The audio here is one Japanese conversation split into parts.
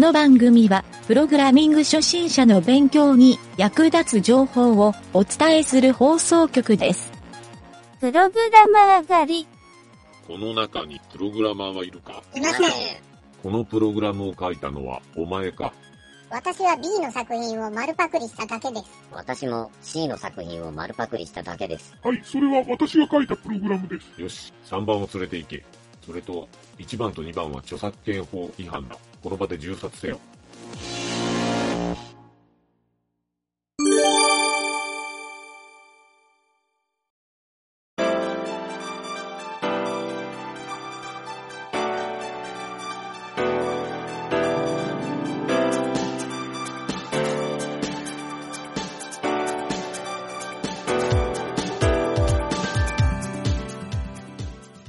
この番組は、プログラミング初心者の勉強に役立つ情報をお伝えする放送局です。プログラマー狩り。この中にプログラマーはいるか？いません。このプログラムを書いたのはお前か？私は B の作品を丸パクリしただけです。私も C の作品を丸パクリしただけです。はい、それは私が書いたプログラムです。よし、3番を連れて行け。それと、1番と2番は著作権法違反だ。この場で銃殺せよ。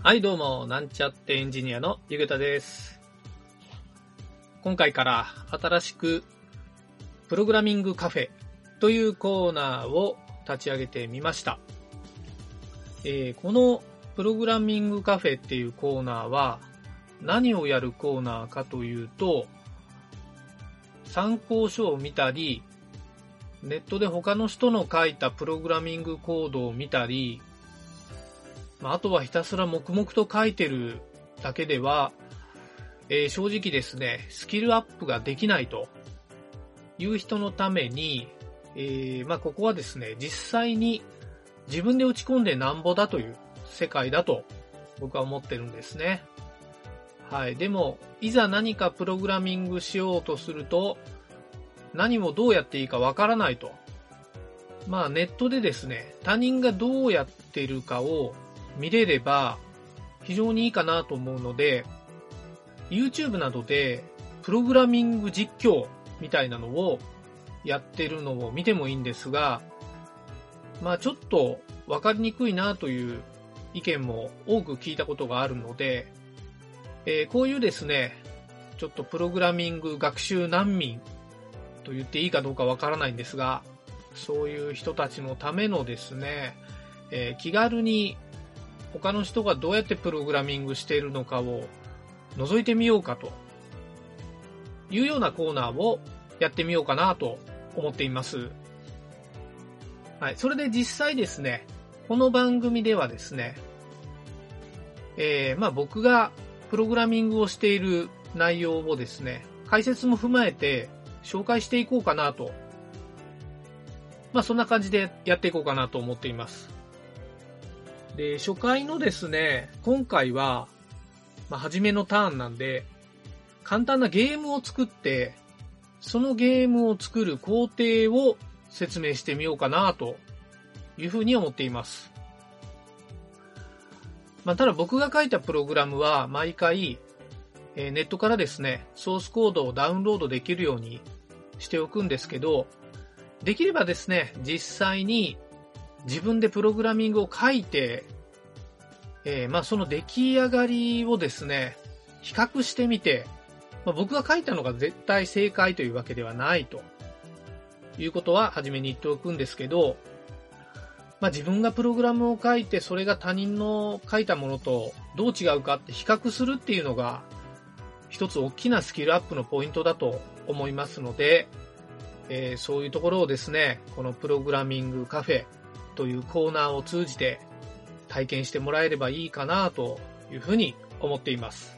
はい、どうも、なんちゃってエンジニアのゆげたです。今回から新しく、プログラミングカフェというコーナーを立ち上げてみました。えーこのプログラミングカフェっていうコーナーは、何をやるコーナーかというと、参考書を見たり、ネットで他の人の書いたプログラミングコードを見たり、まあ、あとはひたすら黙々と書いてるだけでは、えー正直ですね、スキルアップができないという人のために、えーまあ、ここはですね、実際に自分で打ち込んでなんぼだという世界だと僕は思ってるんですね。はい。でも、いざ何かプログラミングしようとすると、何もどうやっていいかわからないと。まあネットでですね、他人がどうやってるかを見れれば非常にいいかなと思うので、YouTube などでプログラミング実況みたいなのをやってるのを見てもいいんですが、まあちょっとわかりにくいなという意見も多く聞いたことがあるので、えーこういうですね、ちょっとプログラミング学習難民と言っていいかどうかわからないんですが、そういう人たちのためのですね、えー気軽に他の人がどうやってプログラミングしているのかを覗いてみようかというようなコーナーをやってみようかなと思っています。はい。それで実際ですね、この番組ではですね、えー、まあ僕がプログラミングをしている内容をですね、解説も踏まえて紹介していこうかなと。まあそんな感じでやっていこうかなと思っています。で、初回のですね、今回は、まあ初めのターンなんで、簡単なゲームを作って、そのゲームを作る工程を説明してみようかなというふうに思っています。まあ、ただ僕が書いたプログラムは毎回、えーネットからですね、ソースコードをダウンロードできるようにしておくんですけど、できればですね、実際に自分でプログラミングを書いて、えーまあその出来上がりをですね、比較してみて、まあ、僕が書いたのが絶対正解というわけではないと。いうことは初めに言っておくんですけど、まあ自分がプログラムを書いてそれが他人の書いたものとどう違うかって比較するっていうのが一つ大きなスキルアップのポイントだと思いますので、えーそういうところをですね、このプログラミングカフェというコーナーを通じて体験してもらえればいいかなというふうに思っています。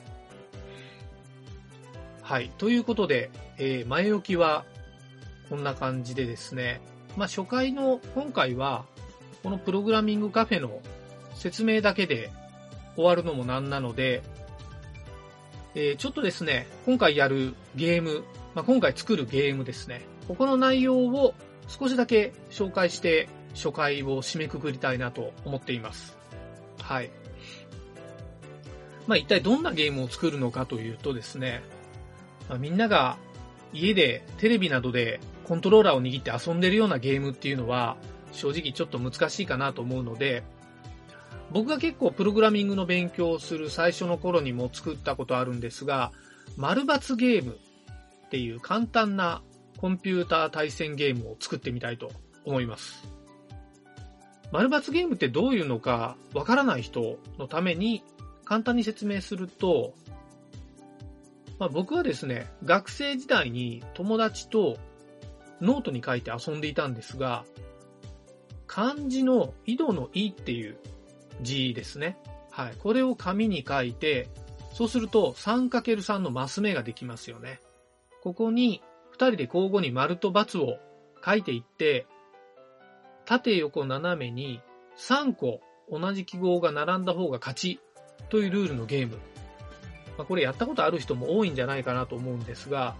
はい。ということで、えー前置きはこんな感じでですね、まあ初回の今回はこのプログラミングカフェの説明だけで終わるのもなんなので、えーちょっとですね、今回やるゲーム、まあ、今回作るゲームですね、ここの内容を少しだけ紹介して初回を締めくくりたいなと思っています。はい。まあ、一体どんなゲームを作るのかというとですね、まあみんなが家でテレビなどでコントローラーを握って遊んでるようなゲームっていうのは正直ちょっと難しいかなと思うので、僕が結構プログラミングの勉強をする最初の頃にも作ったことあるんですが、丸抜ゲームっていう簡単なコンピューター対戦ゲームを作ってみたいと思います。丸抜ゲームってどういうのかわからない人のために簡単に説明すると、まあ、僕はですね、学生時代に友達とノートに書いて遊んでいたんですが、漢字の井戸の井っていう字ですね。はい。これを紙に書いて、そうすると 3×3 のマス目ができますよね。ここに2人で交互に丸と×を書いていって、縦横斜めに3個同じ記号が並んだ方が勝ちというルールのゲーム。まあ、これやったことある人も多いんじゃないかなと思うんですが、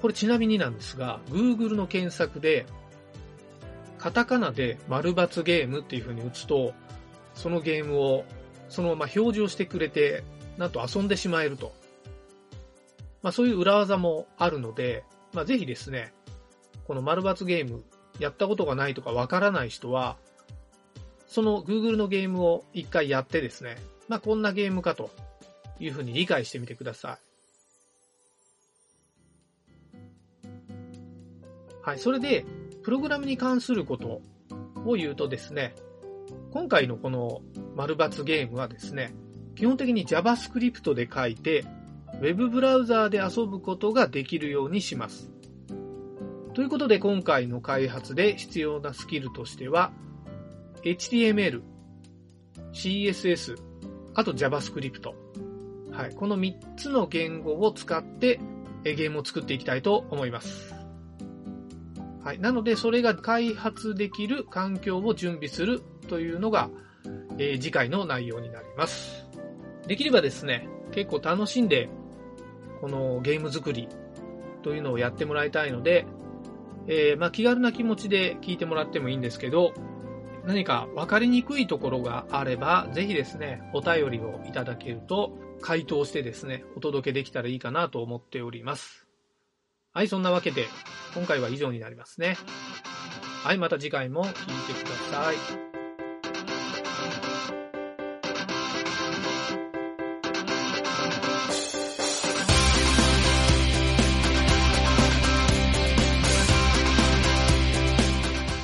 これちなみになんですが、Google の検索で、カタカナで丸×ゲームっていう風に打つと、そのゲームをそのまま表示をしてくれて、なんと遊んでしまえると。まあそういう裏技もあるので、まあぜひですね、この丸×ゲームやったことがないとかわからない人は、その Google のゲームを一回やってですね、まあこんなゲームかというふうに理解してみてください。はい、それで、プログラムに関することを言うとですね、今回のこの丸抜ゲームはですね、基本的に JavaScript で書いて、Web ブラウザーで遊ぶことができるようにします。ということで今回の開発で必要なスキルとしては、HTML、CSS、あと JavaScript。はい。この3つの言語を使ってゲームを作っていきたいと思います。はい。なので、それが開発できる環境を準備するというのが、えー、次回の内容になります。できればですね、結構楽しんで、このゲーム作りというのをやってもらいたいので、えー、まあ、気軽な気持ちで聞いてもらってもいいんですけど、何か分かりにくいところがあれば、ぜひですね、お便りをいただけると、回答してですね、お届けできたらいいかなと思っております。はい、そんなわけで、今回は以上になりますね。はい、また次回も聴いてください。